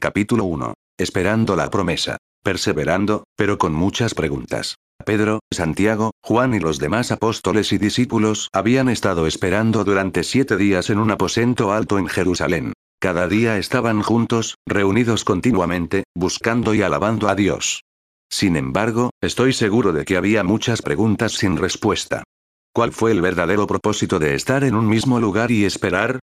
Capítulo 1. Esperando la promesa. Perseverando, pero con muchas preguntas. Pedro, Santiago, Juan y los demás apóstoles y discípulos habían estado esperando durante siete días en un aposento alto en Jerusalén. Cada día estaban juntos, reunidos continuamente, buscando y alabando a Dios. Sin embargo, estoy seguro de que había muchas preguntas sin respuesta. ¿Cuál fue el verdadero propósito de estar en un mismo lugar y esperar?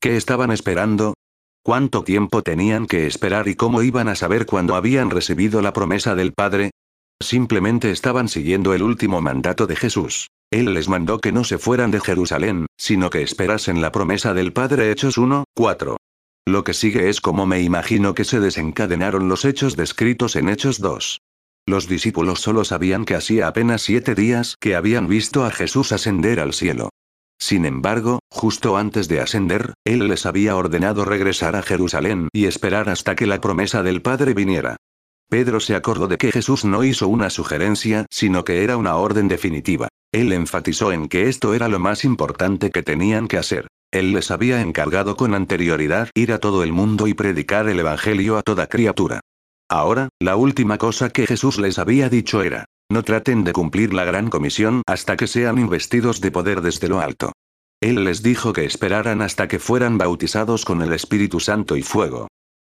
¿Qué estaban esperando? ¿Cuánto tiempo tenían que esperar y cómo iban a saber cuándo habían recibido la promesa del Padre? Simplemente estaban siguiendo el último mandato de Jesús. Él les mandó que no se fueran de Jerusalén, sino que esperasen la promesa del Padre Hechos 1, 4. Lo que sigue es como me imagino que se desencadenaron los hechos descritos en Hechos 2. Los discípulos solo sabían que hacía apenas siete días que habían visto a Jesús ascender al cielo. Sin embargo, justo antes de ascender, Él les había ordenado regresar a Jerusalén y esperar hasta que la promesa del Padre viniera. Pedro se acordó de que Jesús no hizo una sugerencia, sino que era una orden definitiva. Él enfatizó en que esto era lo más importante que tenían que hacer. Él les había encargado con anterioridad ir a todo el mundo y predicar el Evangelio a toda criatura. Ahora, la última cosa que Jesús les había dicho era, no traten de cumplir la gran comisión hasta que sean investidos de poder desde lo alto. Él les dijo que esperaran hasta que fueran bautizados con el Espíritu Santo y fuego.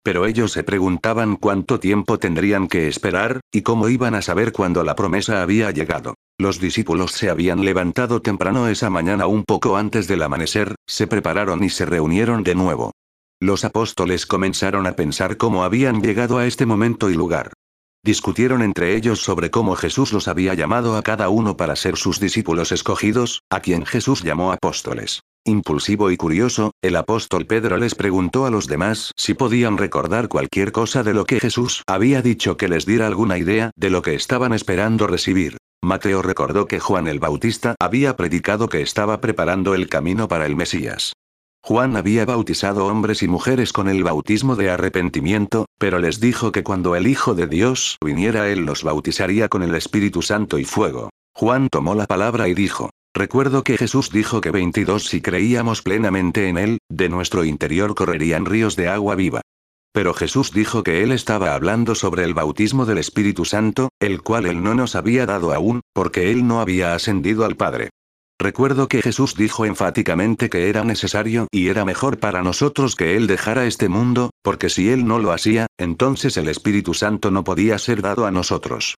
Pero ellos se preguntaban cuánto tiempo tendrían que esperar, y cómo iban a saber cuándo la promesa había llegado. Los discípulos se habían levantado temprano esa mañana un poco antes del amanecer, se prepararon y se reunieron de nuevo. Los apóstoles comenzaron a pensar cómo habían llegado a este momento y lugar. Discutieron entre ellos sobre cómo Jesús los había llamado a cada uno para ser sus discípulos escogidos, a quien Jesús llamó apóstoles. Impulsivo y curioso, el apóstol Pedro les preguntó a los demás si podían recordar cualquier cosa de lo que Jesús había dicho que les diera alguna idea de lo que estaban esperando recibir. Mateo recordó que Juan el Bautista había predicado que estaba preparando el camino para el Mesías. Juan había bautizado hombres y mujeres con el bautismo de arrepentimiento, pero les dijo que cuando el Hijo de Dios viniera Él los bautizaría con el Espíritu Santo y fuego. Juan tomó la palabra y dijo, Recuerdo que Jesús dijo que 22 si creíamos plenamente en Él, de nuestro interior correrían ríos de agua viva. Pero Jesús dijo que Él estaba hablando sobre el bautismo del Espíritu Santo, el cual Él no nos había dado aún, porque Él no había ascendido al Padre. Recuerdo que Jesús dijo enfáticamente que era necesario y era mejor para nosotros que Él dejara este mundo, porque si Él no lo hacía, entonces el Espíritu Santo no podía ser dado a nosotros.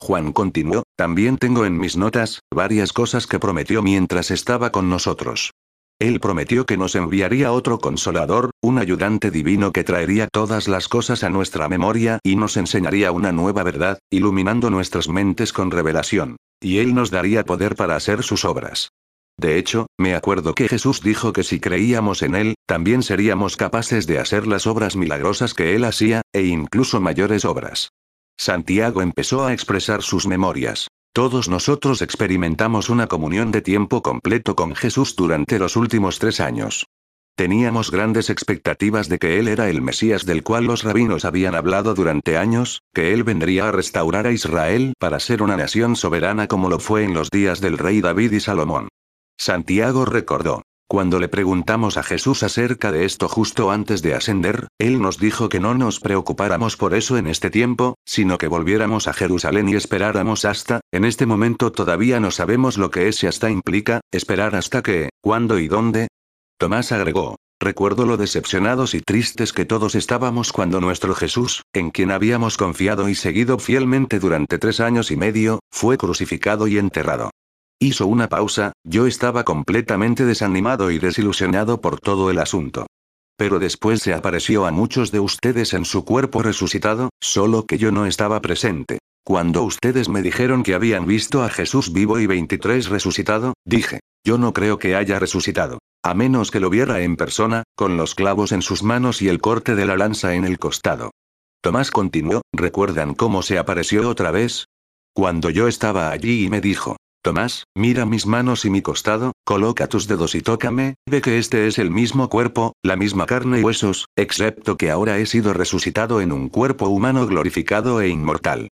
Juan continuó, también tengo en mis notas, varias cosas que prometió mientras estaba con nosotros. Él prometió que nos enviaría otro consolador, un ayudante divino que traería todas las cosas a nuestra memoria y nos enseñaría una nueva verdad, iluminando nuestras mentes con revelación. Y Él nos daría poder para hacer sus obras. De hecho, me acuerdo que Jesús dijo que si creíamos en Él, también seríamos capaces de hacer las obras milagrosas que Él hacía, e incluso mayores obras. Santiago empezó a expresar sus memorias. Todos nosotros experimentamos una comunión de tiempo completo con Jesús durante los últimos tres años. Teníamos grandes expectativas de que Él era el Mesías del cual los rabinos habían hablado durante años, que Él vendría a restaurar a Israel para ser una nación soberana como lo fue en los días del rey David y Salomón. Santiago recordó. Cuando le preguntamos a Jesús acerca de esto justo antes de ascender, Él nos dijo que no nos preocupáramos por eso en este tiempo, sino que volviéramos a Jerusalén y esperáramos hasta, en este momento todavía no sabemos lo que ese hasta implica, esperar hasta que, cuándo y dónde. Tomás agregó, Recuerdo lo decepcionados y tristes que todos estábamos cuando nuestro Jesús, en quien habíamos confiado y seguido fielmente durante tres años y medio, fue crucificado y enterrado. Hizo una pausa, yo estaba completamente desanimado y desilusionado por todo el asunto. Pero después se apareció a muchos de ustedes en su cuerpo resucitado, solo que yo no estaba presente. Cuando ustedes me dijeron que habían visto a Jesús vivo y 23 resucitado, dije, yo no creo que haya resucitado. A menos que lo viera en persona, con los clavos en sus manos y el corte de la lanza en el costado. Tomás continuó, ¿recuerdan cómo se apareció otra vez? Cuando yo estaba allí y me dijo, Tomás, mira mis manos y mi costado, coloca tus dedos y tócame, ve que este es el mismo cuerpo, la misma carne y huesos, excepto que ahora he sido resucitado en un cuerpo humano glorificado e inmortal.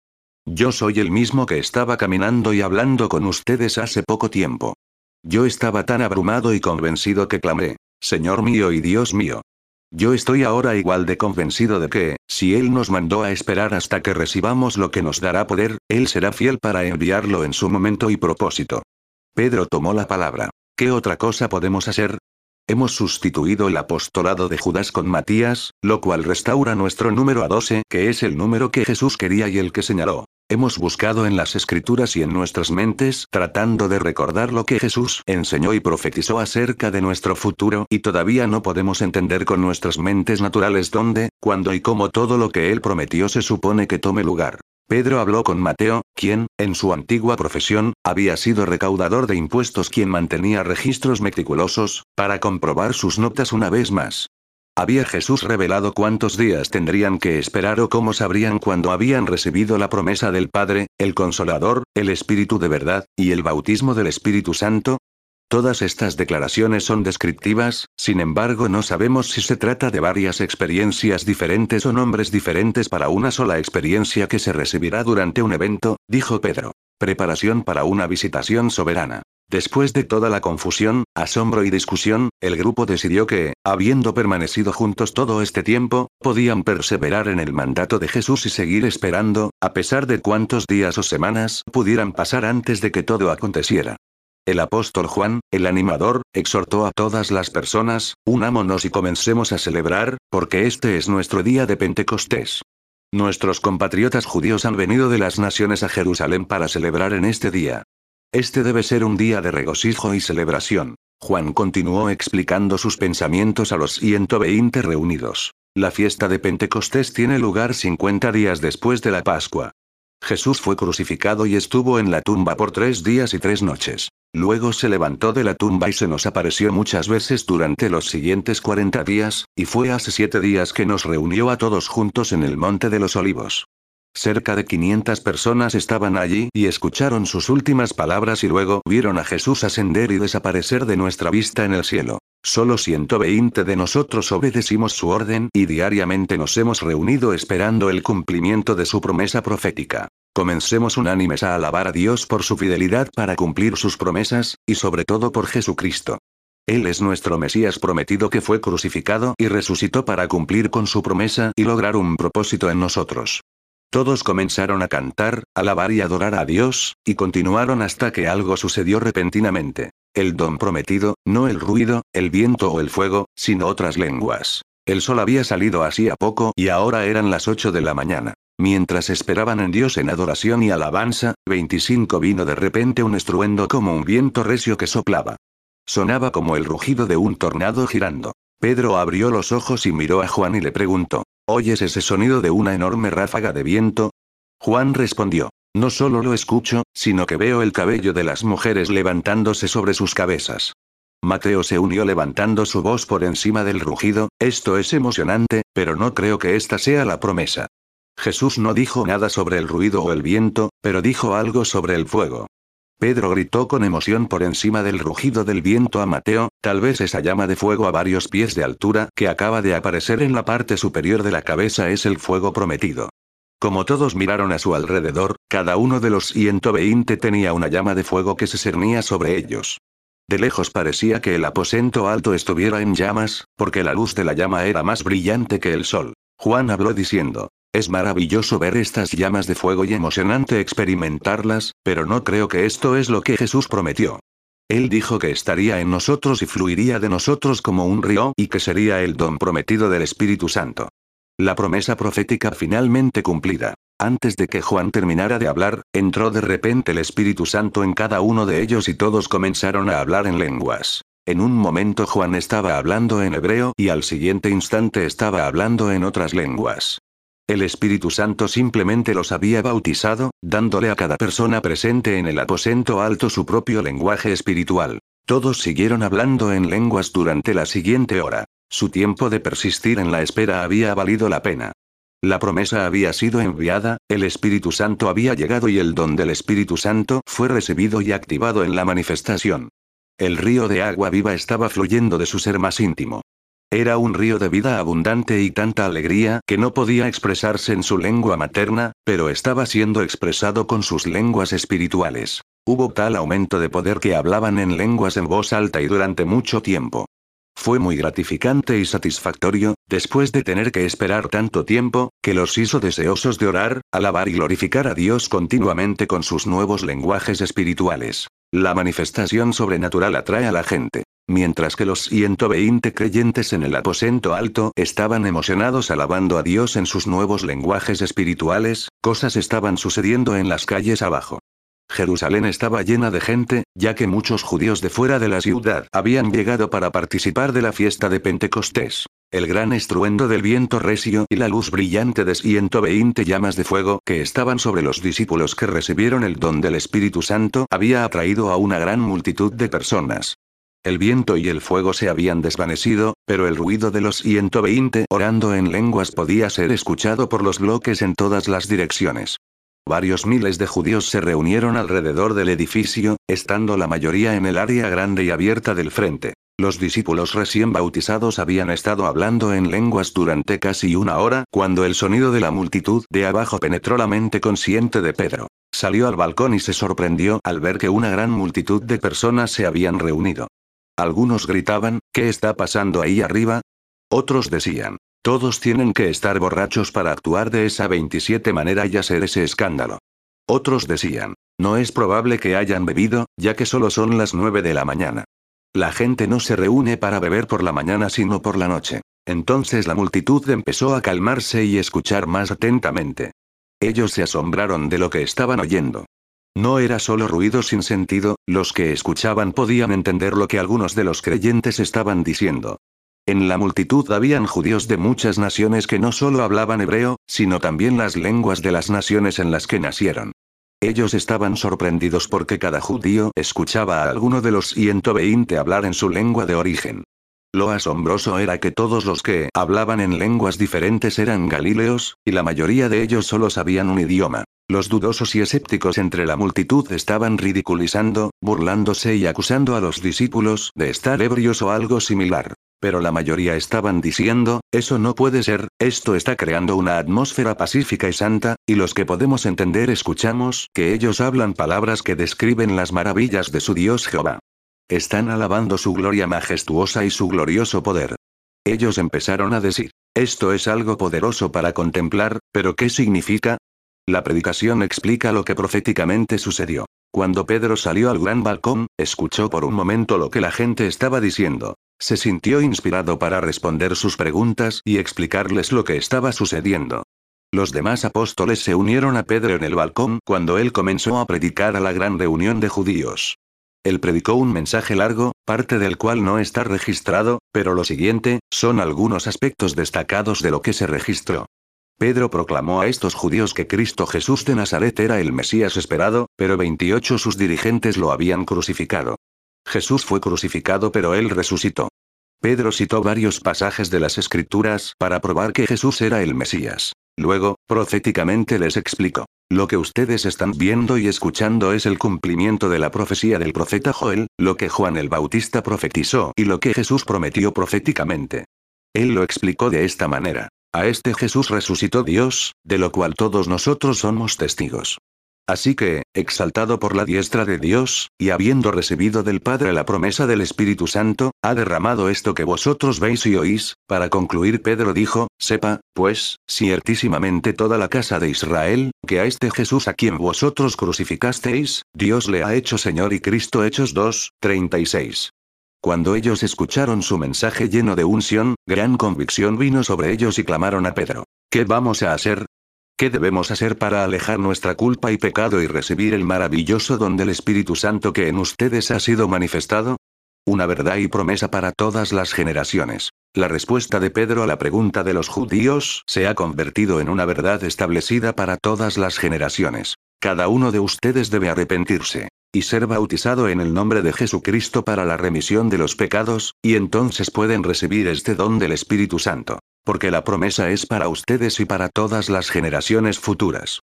Yo soy el mismo que estaba caminando y hablando con ustedes hace poco tiempo. Yo estaba tan abrumado y convencido que clamé, Señor mío y Dios mío. Yo estoy ahora igual de convencido de que, si Él nos mandó a esperar hasta que recibamos lo que nos dará poder, Él será fiel para enviarlo en su momento y propósito. Pedro tomó la palabra. ¿Qué otra cosa podemos hacer? Hemos sustituido el apostolado de Judas con Matías, lo cual restaura nuestro número a 12, que es el número que Jesús quería y el que señaló. Hemos buscado en las escrituras y en nuestras mentes tratando de recordar lo que Jesús enseñó y profetizó acerca de nuestro futuro y todavía no podemos entender con nuestras mentes naturales dónde, cuándo y cómo todo lo que Él prometió se supone que tome lugar. Pedro habló con Mateo, quien, en su antigua profesión, había sido recaudador de impuestos quien mantenía registros meticulosos, para comprobar sus notas una vez más. ¿Había Jesús revelado cuántos días tendrían que esperar o cómo sabrían cuándo habían recibido la promesa del Padre, el Consolador, el Espíritu de verdad, y el bautismo del Espíritu Santo? Todas estas declaraciones son descriptivas, sin embargo no sabemos si se trata de varias experiencias diferentes o nombres diferentes para una sola experiencia que se recibirá durante un evento, dijo Pedro. Preparación para una visitación soberana. Después de toda la confusión, asombro y discusión, el grupo decidió que, habiendo permanecido juntos todo este tiempo, podían perseverar en el mandato de Jesús y seguir esperando, a pesar de cuántos días o semanas pudieran pasar antes de que todo aconteciera. El apóstol Juan, el animador, exhortó a todas las personas, unámonos y comencemos a celebrar, porque este es nuestro día de Pentecostés. Nuestros compatriotas judíos han venido de las naciones a Jerusalén para celebrar en este día. Este debe ser un día de regocijo y celebración. Juan continuó explicando sus pensamientos a los 120 reunidos. La fiesta de Pentecostés tiene lugar 50 días después de la Pascua. Jesús fue crucificado y estuvo en la tumba por tres días y tres noches. Luego se levantó de la tumba y se nos apareció muchas veces durante los siguientes 40 días, y fue hace siete días que nos reunió a todos juntos en el Monte de los Olivos. Cerca de 500 personas estaban allí y escucharon sus últimas palabras y luego vieron a Jesús ascender y desaparecer de nuestra vista en el cielo. Solo 120 de nosotros obedecimos su orden y diariamente nos hemos reunido esperando el cumplimiento de su promesa profética. Comencemos unánimes a alabar a Dios por su fidelidad para cumplir sus promesas, y sobre todo por Jesucristo. Él es nuestro Mesías prometido que fue crucificado y resucitó para cumplir con su promesa y lograr un propósito en nosotros. Todos comenzaron a cantar, alabar y adorar a Dios, y continuaron hasta que algo sucedió repentinamente. El don prometido, no el ruido, el viento o el fuego, sino otras lenguas. El sol había salido así a poco y ahora eran las 8 de la mañana. Mientras esperaban en Dios en adoración y alabanza, 25 vino de repente un estruendo como un viento recio que soplaba. Sonaba como el rugido de un tornado girando. Pedro abrió los ojos y miró a Juan y le preguntó, ¿Oyes ese sonido de una enorme ráfaga de viento? Juan respondió. No solo lo escucho, sino que veo el cabello de las mujeres levantándose sobre sus cabezas. Mateo se unió levantando su voz por encima del rugido, esto es emocionante, pero no creo que esta sea la promesa. Jesús no dijo nada sobre el ruido o el viento, pero dijo algo sobre el fuego. Pedro gritó con emoción por encima del rugido del viento a Mateo, tal vez esa llama de fuego a varios pies de altura que acaba de aparecer en la parte superior de la cabeza es el fuego prometido. Como todos miraron a su alrededor, cada uno de los 120 tenía una llama de fuego que se cernía sobre ellos. De lejos parecía que el aposento alto estuviera en llamas, porque la luz de la llama era más brillante que el sol. Juan habló diciendo, es maravilloso ver estas llamas de fuego y emocionante experimentarlas, pero no creo que esto es lo que Jesús prometió. Él dijo que estaría en nosotros y fluiría de nosotros como un río y que sería el don prometido del Espíritu Santo. La promesa profética finalmente cumplida. Antes de que Juan terminara de hablar, entró de repente el Espíritu Santo en cada uno de ellos y todos comenzaron a hablar en lenguas. En un momento Juan estaba hablando en hebreo y al siguiente instante estaba hablando en otras lenguas. El Espíritu Santo simplemente los había bautizado, dándole a cada persona presente en el aposento alto su propio lenguaje espiritual. Todos siguieron hablando en lenguas durante la siguiente hora. Su tiempo de persistir en la espera había valido la pena. La promesa había sido enviada, el Espíritu Santo había llegado y el don del Espíritu Santo fue recibido y activado en la manifestación. El río de agua viva estaba fluyendo de su ser más íntimo. Era un río de vida abundante y tanta alegría que no podía expresarse en su lengua materna, pero estaba siendo expresado con sus lenguas espirituales. Hubo tal aumento de poder que hablaban en lenguas en voz alta y durante mucho tiempo. Fue muy gratificante y satisfactorio, después de tener que esperar tanto tiempo, que los hizo deseosos de orar, alabar y glorificar a Dios continuamente con sus nuevos lenguajes espirituales. La manifestación sobrenatural atrae a la gente. Mientras que los 120 creyentes en el aposento alto estaban emocionados alabando a Dios en sus nuevos lenguajes espirituales, cosas estaban sucediendo en las calles abajo. Jerusalén estaba llena de gente, ya que muchos judíos de fuera de la ciudad habían llegado para participar de la fiesta de Pentecostés. El gran estruendo del viento recio y la luz brillante de 120 llamas de fuego que estaban sobre los discípulos que recibieron el don del Espíritu Santo había atraído a una gran multitud de personas. El viento y el fuego se habían desvanecido, pero el ruido de los 120 orando en lenguas podía ser escuchado por los bloques en todas las direcciones. Varios miles de judíos se reunieron alrededor del edificio, estando la mayoría en el área grande y abierta del frente. Los discípulos recién bautizados habían estado hablando en lenguas durante casi una hora cuando el sonido de la multitud de abajo penetró la mente consciente de Pedro. Salió al balcón y se sorprendió al ver que una gran multitud de personas se habían reunido. Algunos gritaban, ¿qué está pasando ahí arriba? Otros decían, todos tienen que estar borrachos para actuar de esa 27 manera y hacer ese escándalo. Otros decían, no es probable que hayan bebido, ya que solo son las 9 de la mañana. La gente no se reúne para beber por la mañana sino por la noche. Entonces la multitud empezó a calmarse y escuchar más atentamente. Ellos se asombraron de lo que estaban oyendo. No era solo ruido sin sentido, los que escuchaban podían entender lo que algunos de los creyentes estaban diciendo. En la multitud habían judíos de muchas naciones que no solo hablaban hebreo, sino también las lenguas de las naciones en las que nacieron. Ellos estaban sorprendidos porque cada judío escuchaba a alguno de los 120 hablar en su lengua de origen. Lo asombroso era que todos los que hablaban en lenguas diferentes eran galileos, y la mayoría de ellos solo sabían un idioma. Los dudosos y escépticos entre la multitud estaban ridiculizando, burlándose y acusando a los discípulos de estar ebrios o algo similar. Pero la mayoría estaban diciendo, eso no puede ser, esto está creando una atmósfera pacífica y santa, y los que podemos entender escuchamos que ellos hablan palabras que describen las maravillas de su Dios Jehová. Están alabando su gloria majestuosa y su glorioso poder. Ellos empezaron a decir, esto es algo poderoso para contemplar, pero ¿qué significa? La predicación explica lo que proféticamente sucedió. Cuando Pedro salió al gran balcón, escuchó por un momento lo que la gente estaba diciendo. Se sintió inspirado para responder sus preguntas y explicarles lo que estaba sucediendo. Los demás apóstoles se unieron a Pedro en el balcón cuando él comenzó a predicar a la gran reunión de judíos. Él predicó un mensaje largo, parte del cual no está registrado, pero lo siguiente, son algunos aspectos destacados de lo que se registró. Pedro proclamó a estos judíos que Cristo Jesús de Nazaret era el Mesías esperado, pero 28 sus dirigentes lo habían crucificado. Jesús fue crucificado pero él resucitó. Pedro citó varios pasajes de las Escrituras para probar que Jesús era el Mesías. Luego, proféticamente les explicó. Lo que ustedes están viendo y escuchando es el cumplimiento de la profecía del profeta Joel, lo que Juan el Bautista profetizó y lo que Jesús prometió proféticamente. Él lo explicó de esta manera. A este Jesús resucitó Dios, de lo cual todos nosotros somos testigos. Así que, exaltado por la diestra de Dios, y habiendo recibido del Padre la promesa del Espíritu Santo, ha derramado esto que vosotros veis y oís, para concluir Pedro dijo, sepa, pues, ciertísimamente toda la casa de Israel, que a este Jesús a quien vosotros crucificasteis, Dios le ha hecho Señor y Cristo Hechos 2, 36. Cuando ellos escucharon su mensaje lleno de unción, gran convicción vino sobre ellos y clamaron a Pedro. ¿Qué vamos a hacer? ¿Qué debemos hacer para alejar nuestra culpa y pecado y recibir el maravilloso don del Espíritu Santo que en ustedes ha sido manifestado? Una verdad y promesa para todas las generaciones. La respuesta de Pedro a la pregunta de los judíos se ha convertido en una verdad establecida para todas las generaciones. Cada uno de ustedes debe arrepentirse y ser bautizado en el nombre de Jesucristo para la remisión de los pecados, y entonces pueden recibir este don del Espíritu Santo porque la promesa es para ustedes y para todas las generaciones futuras.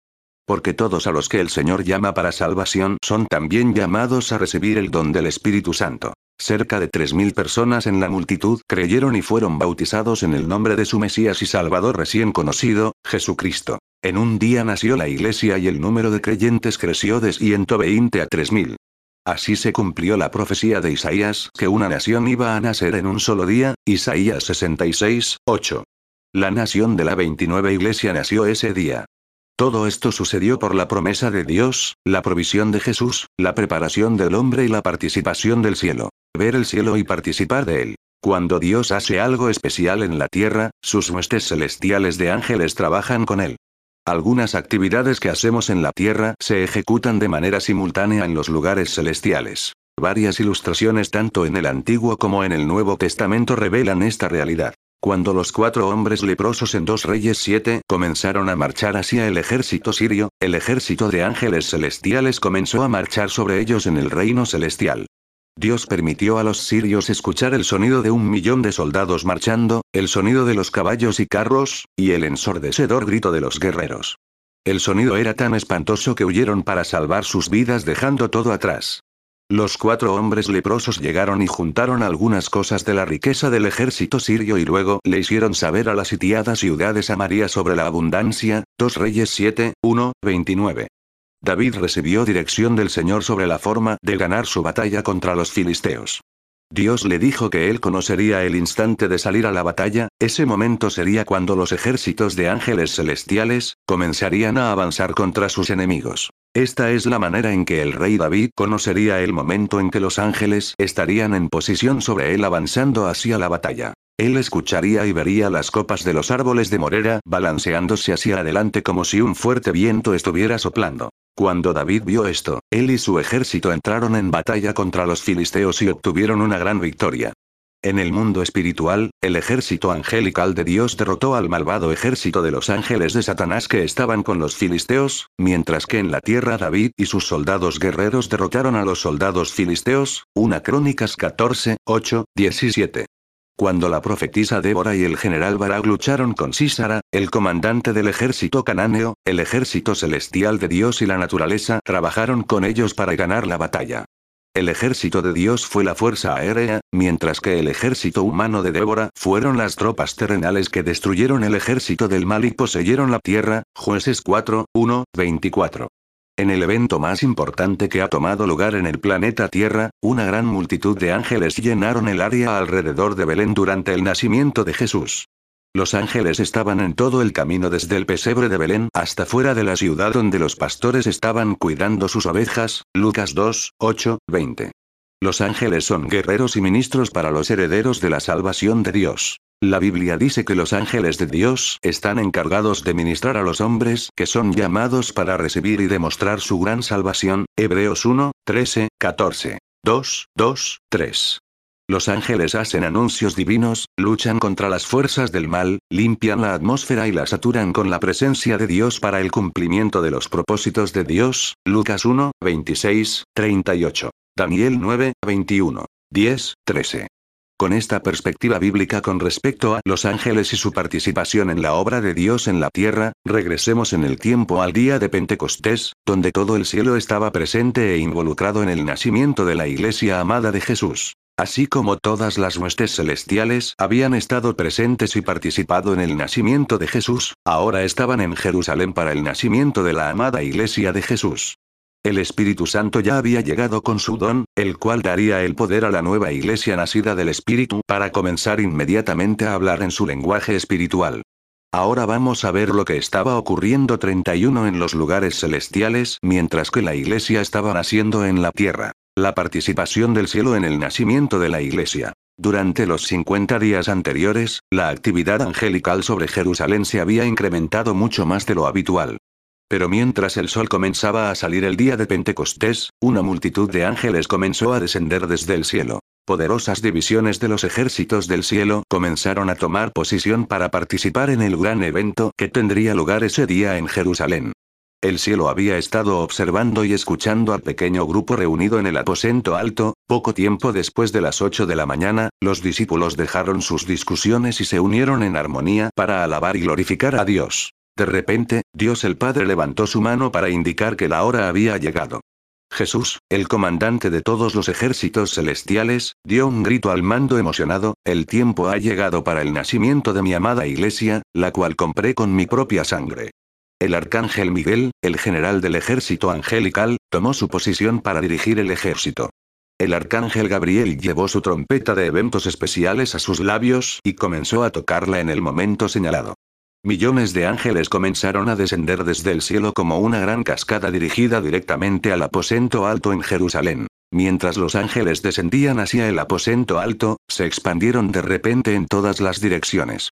Porque todos a los que el Señor llama para salvación son también llamados a recibir el don del Espíritu Santo. Cerca de 3.000 personas en la multitud creyeron y fueron bautizados en el nombre de su Mesías y Salvador recién conocido, Jesucristo. En un día nació la iglesia y el número de creyentes creció de 120 a 3.000. Así se cumplió la profecía de Isaías que una nación iba a nacer en un solo día, Isaías 66, 8. La nación de la 29 iglesia nació ese día. Todo esto sucedió por la promesa de Dios, la provisión de Jesús, la preparación del hombre y la participación del cielo. Ver el cielo y participar de él. Cuando Dios hace algo especial en la tierra, sus huestes celestiales de ángeles trabajan con él. Algunas actividades que hacemos en la tierra se ejecutan de manera simultánea en los lugares celestiales. Varias ilustraciones tanto en el Antiguo como en el Nuevo Testamento revelan esta realidad. Cuando los cuatro hombres leprosos en Dos Reyes 7 comenzaron a marchar hacia el ejército sirio, el ejército de ángeles celestiales comenzó a marchar sobre ellos en el reino celestial. Dios permitió a los sirios escuchar el sonido de un millón de soldados marchando, el sonido de los caballos y carros, y el ensordecedor grito de los guerreros. El sonido era tan espantoso que huyeron para salvar sus vidas dejando todo atrás. Los cuatro hombres leprosos llegaron y juntaron algunas cosas de la riqueza del ejército sirio y luego le hicieron saber a la sitiada ciudad de Samaria sobre la abundancia, 2 Reyes 7, 1, 29. David recibió dirección del Señor sobre la forma de ganar su batalla contra los filisteos. Dios le dijo que él conocería el instante de salir a la batalla, ese momento sería cuando los ejércitos de ángeles celestiales comenzarían a avanzar contra sus enemigos. Esta es la manera en que el rey David conocería el momento en que los ángeles estarían en posición sobre él avanzando hacia la batalla. Él escucharía y vería las copas de los árboles de morera balanceándose hacia adelante como si un fuerte viento estuviera soplando. Cuando David vio esto, él y su ejército entraron en batalla contra los filisteos y obtuvieron una gran victoria. En el mundo espiritual, el ejército angelical de Dios derrotó al malvado ejército de los ángeles de Satanás que estaban con los filisteos, mientras que en la tierra David y sus soldados guerreros derrotaron a los soldados filisteos, una Crónicas 14, 8, 17. Cuando la profetisa Débora y el general Barak lucharon con Sísara, el comandante del ejército canáneo, el ejército celestial de Dios y la naturaleza trabajaron con ellos para ganar la batalla. El ejército de Dios fue la fuerza aérea, mientras que el ejército humano de Débora fueron las tropas terrenales que destruyeron el ejército del mal y poseyeron la tierra, jueces 4, 1, 24. En el evento más importante que ha tomado lugar en el planeta Tierra, una gran multitud de ángeles llenaron el área alrededor de Belén durante el nacimiento de Jesús. Los ángeles estaban en todo el camino desde el pesebre de Belén hasta fuera de la ciudad donde los pastores estaban cuidando sus ovejas, Lucas 2, 8, 20. Los ángeles son guerreros y ministros para los herederos de la salvación de Dios. La Biblia dice que los ángeles de Dios están encargados de ministrar a los hombres que son llamados para recibir y demostrar su gran salvación, Hebreos 1, 13, 14. 2, 2, 3. Los ángeles hacen anuncios divinos, luchan contra las fuerzas del mal, limpian la atmósfera y la saturan con la presencia de Dios para el cumplimiento de los propósitos de Dios. Lucas 1, 26, 38. Daniel 9, 21. 10, 13. Con esta perspectiva bíblica con respecto a los ángeles y su participación en la obra de Dios en la tierra, regresemos en el tiempo al día de Pentecostés, donde todo el cielo estaba presente e involucrado en el nacimiento de la iglesia amada de Jesús. Así como todas las huestes celestiales habían estado presentes y participado en el nacimiento de Jesús, ahora estaban en Jerusalén para el nacimiento de la amada iglesia de Jesús. El Espíritu Santo ya había llegado con su don, el cual daría el poder a la nueva iglesia nacida del Espíritu para comenzar inmediatamente a hablar en su lenguaje espiritual. Ahora vamos a ver lo que estaba ocurriendo 31 en los lugares celestiales mientras que la iglesia estaba naciendo en la tierra. La participación del cielo en el nacimiento de la iglesia. Durante los 50 días anteriores, la actividad angelical sobre Jerusalén se había incrementado mucho más de lo habitual. Pero mientras el sol comenzaba a salir el día de Pentecostés, una multitud de ángeles comenzó a descender desde el cielo. Poderosas divisiones de los ejércitos del cielo comenzaron a tomar posición para participar en el gran evento que tendría lugar ese día en Jerusalén. El cielo había estado observando y escuchando al pequeño grupo reunido en el aposento alto, poco tiempo después de las 8 de la mañana, los discípulos dejaron sus discusiones y se unieron en armonía para alabar y glorificar a Dios. De repente, Dios el Padre levantó su mano para indicar que la hora había llegado. Jesús, el comandante de todos los ejércitos celestiales, dio un grito al mando emocionado, el tiempo ha llegado para el nacimiento de mi amada iglesia, la cual compré con mi propia sangre. El arcángel Miguel, el general del ejército angelical, tomó su posición para dirigir el ejército. El arcángel Gabriel llevó su trompeta de eventos especiales a sus labios y comenzó a tocarla en el momento señalado. Millones de ángeles comenzaron a descender desde el cielo como una gran cascada dirigida directamente al aposento alto en Jerusalén. Mientras los ángeles descendían hacia el aposento alto, se expandieron de repente en todas las direcciones.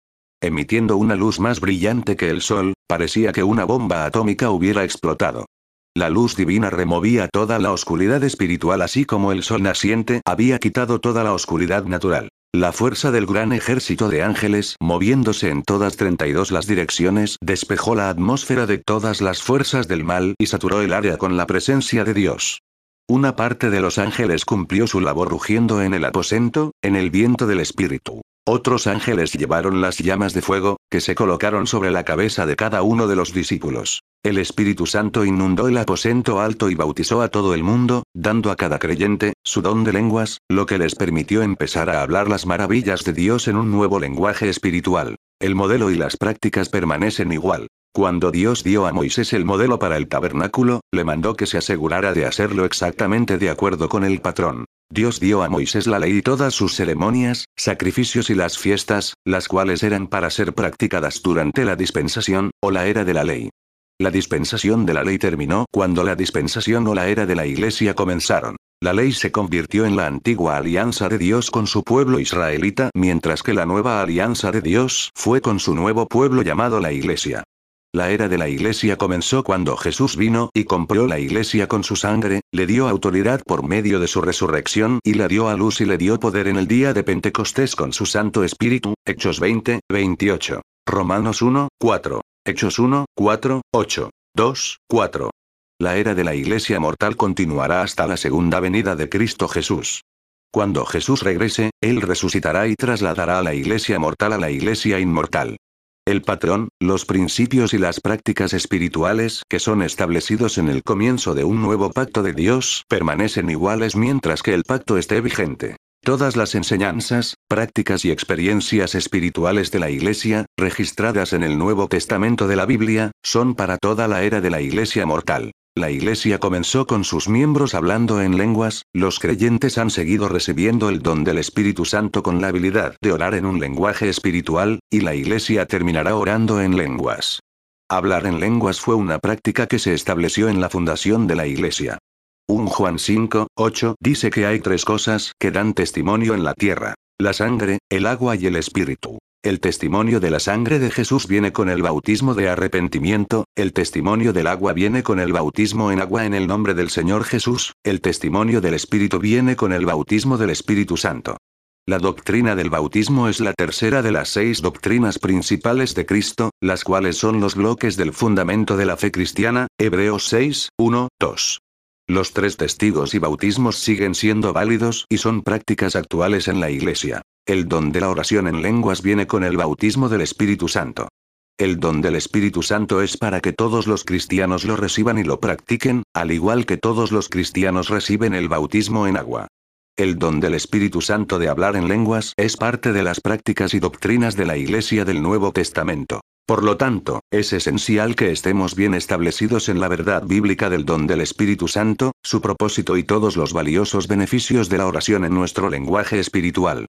Emitiendo una luz más brillante que el sol, parecía que una bomba atómica hubiera explotado. La luz divina removía toda la oscuridad espiritual así como el sol naciente había quitado toda la oscuridad natural. La fuerza del gran ejército de ángeles, moviéndose en todas 32 las direcciones, despejó la atmósfera de todas las fuerzas del mal y saturó el área con la presencia de Dios. Una parte de los ángeles cumplió su labor rugiendo en el aposento, en el viento del espíritu. Otros ángeles llevaron las llamas de fuego, que se colocaron sobre la cabeza de cada uno de los discípulos. El Espíritu Santo inundó el aposento alto y bautizó a todo el mundo, dando a cada creyente, su don de lenguas, lo que les permitió empezar a hablar las maravillas de Dios en un nuevo lenguaje espiritual. El modelo y las prácticas permanecen igual. Cuando Dios dio a Moisés el modelo para el tabernáculo, le mandó que se asegurara de hacerlo exactamente de acuerdo con el patrón. Dios dio a Moisés la ley y todas sus ceremonias, sacrificios y las fiestas, las cuales eran para ser practicadas durante la dispensación, o la era de la ley. La dispensación de la ley terminó cuando la dispensación o la era de la iglesia comenzaron. La ley se convirtió en la antigua alianza de Dios con su pueblo israelita, mientras que la nueva alianza de Dios fue con su nuevo pueblo llamado la iglesia. La era de la iglesia comenzó cuando Jesús vino y compró la iglesia con su sangre, le dio autoridad por medio de su resurrección y la dio a luz y le dio poder en el día de Pentecostés con su Santo Espíritu, Hechos 20, 28. Romanos 1, 4. Hechos 1, 4, 8. 2, 4. La era de la iglesia mortal continuará hasta la segunda venida de Cristo Jesús. Cuando Jesús regrese, Él resucitará y trasladará a la iglesia mortal a la iglesia inmortal. El patrón, los principios y las prácticas espirituales que son establecidos en el comienzo de un nuevo pacto de Dios permanecen iguales mientras que el pacto esté vigente. Todas las enseñanzas, prácticas y experiencias espirituales de la Iglesia, registradas en el Nuevo Testamento de la Biblia, son para toda la era de la Iglesia mortal. La Iglesia comenzó con sus miembros hablando en lenguas, los creyentes han seguido recibiendo el don del Espíritu Santo con la habilidad de orar en un lenguaje espiritual, y la Iglesia terminará orando en lenguas. Hablar en lenguas fue una práctica que se estableció en la fundación de la Iglesia. 1 Juan 5, 8 dice que hay tres cosas que dan testimonio en la tierra. La sangre, el agua y el espíritu. El testimonio de la sangre de Jesús viene con el bautismo de arrepentimiento, el testimonio del agua viene con el bautismo en agua en el nombre del Señor Jesús, el testimonio del Espíritu viene con el bautismo del Espíritu Santo. La doctrina del bautismo es la tercera de las seis doctrinas principales de Cristo, las cuales son los bloques del fundamento de la fe cristiana, Hebreos 6, 1, 2. Los tres testigos y bautismos siguen siendo válidos y son prácticas actuales en la Iglesia. El don de la oración en lenguas viene con el bautismo del Espíritu Santo. El don del Espíritu Santo es para que todos los cristianos lo reciban y lo practiquen, al igual que todos los cristianos reciben el bautismo en agua. El don del Espíritu Santo de hablar en lenguas es parte de las prácticas y doctrinas de la Iglesia del Nuevo Testamento. Por lo tanto, es esencial que estemos bien establecidos en la verdad bíblica del don del Espíritu Santo, su propósito y todos los valiosos beneficios de la oración en nuestro lenguaje espiritual.